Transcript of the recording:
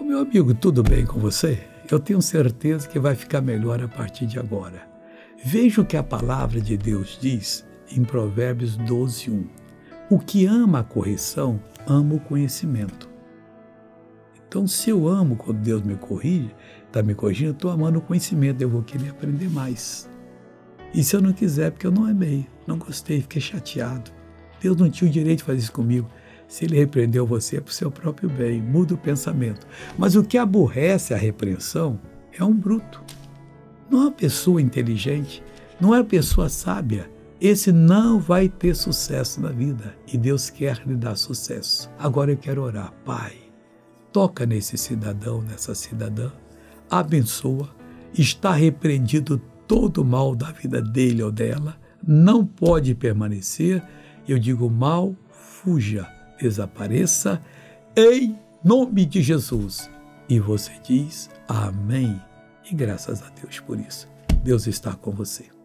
O meu amigo, tudo bem com você? Eu tenho certeza que vai ficar melhor a partir de agora. Veja o que a palavra de Deus diz em Provérbios 12, 1. O que ama a correção, ama o conhecimento. Então, se eu amo quando Deus me corrige, está me corrigindo, estou amando o conhecimento, eu vou querer aprender mais. E se eu não quiser, porque eu não amei, não gostei, fiquei chateado. Deus não tinha o direito de fazer isso comigo. Se ele repreendeu você, é para o seu próprio bem, muda o pensamento. Mas o que aborrece a repreensão é um bruto. Não é uma pessoa inteligente, não é uma pessoa sábia. Esse não vai ter sucesso na vida e Deus quer lhe dar sucesso. Agora eu quero orar, Pai, toca nesse cidadão, nessa cidadã, abençoa, está repreendido todo o mal da vida dele ou dela, não pode permanecer. Eu digo mal, fuja desapareça em nome de Jesus. E você diz amém. E graças a Deus por isso. Deus está com você.